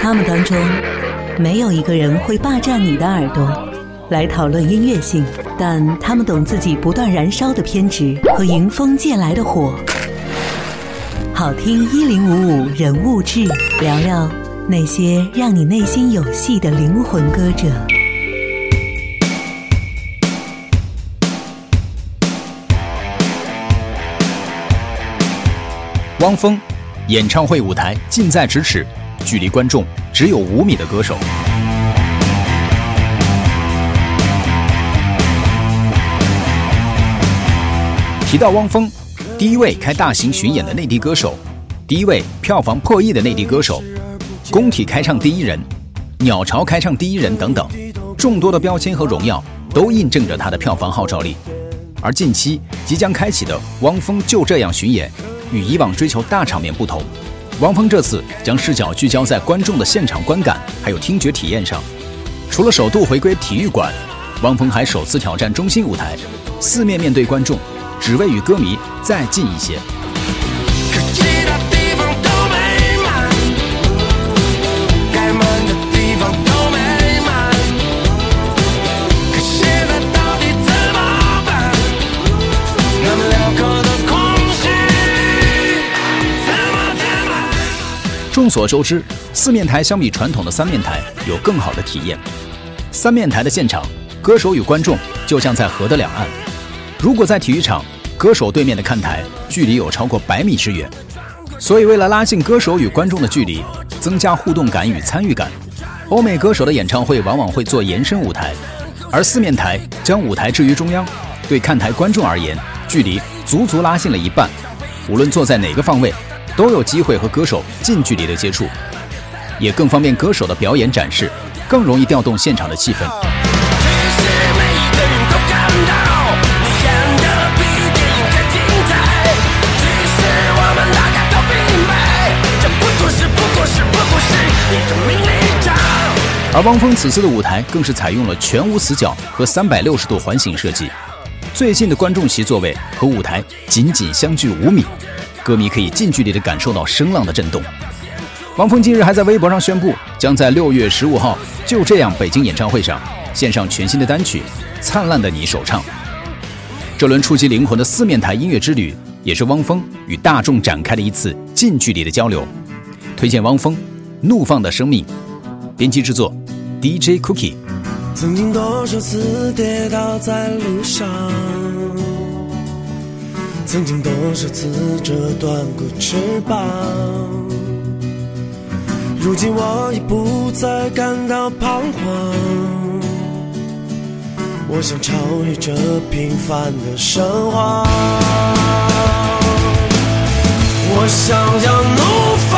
他们当中没有一个人会霸占你的耳朵来讨论音乐性，但他们懂自己不断燃烧的偏执和迎风借来的火。好听一零五五人物志，聊聊那些让你内心有戏的灵魂歌者。汪峰，演唱会舞台近在咫尺，距离观众只有五米的歌手。提到汪峰，第一位开大型巡演的内地歌手，第一位票房破亿的内地歌手，工体开唱第一人，鸟巢开唱第一人等等，众多的标签和荣耀都印证着他的票房号召力。而近期即将开启的汪峰就这样巡演。与以往追求大场面不同，汪峰这次将视角聚焦在观众的现场观感还有听觉体验上。除了首度回归体育馆，汪峰还首次挑战中心舞台，四面面对观众，只为与歌迷再近一些。众所周知，四面台相比传统的三面台有更好的体验。三面台的现场，歌手与观众就像在河的两岸。如果在体育场，歌手对面的看台距离有超过百米之远。所以，为了拉近歌手与观众的距离，增加互动感与参与感，欧美歌手的演唱会往往会做延伸舞台，而四面台将舞台置于中央，对看台观众而言，距离足足拉近了一半。无论坐在哪个方位。都有机会和歌手近距离的接触，也更方便歌手的表演展示，更容易调动现场的气氛。而汪峰此次的舞台更是采用了全无死角和三百六十度环形设计，最近的观众席座位和舞台仅仅相距五米。歌迷可以近距离地感受到声浪的震动。汪峰近日还在微博上宣布，将在六月十五号就这样北京演唱会上献上全新的单曲《灿烂的你》首唱。这轮触及灵魂的四面台音乐之旅，也是汪峰与大众展开的一次近距离的交流。推荐汪峰《怒放的生命》，编辑制作 DJ Cookie。曾经多少次跌倒在路上。曾经多少次折断过翅膀，如今我已不再感到彷徨。我想超越这平凡的生活，我想要怒放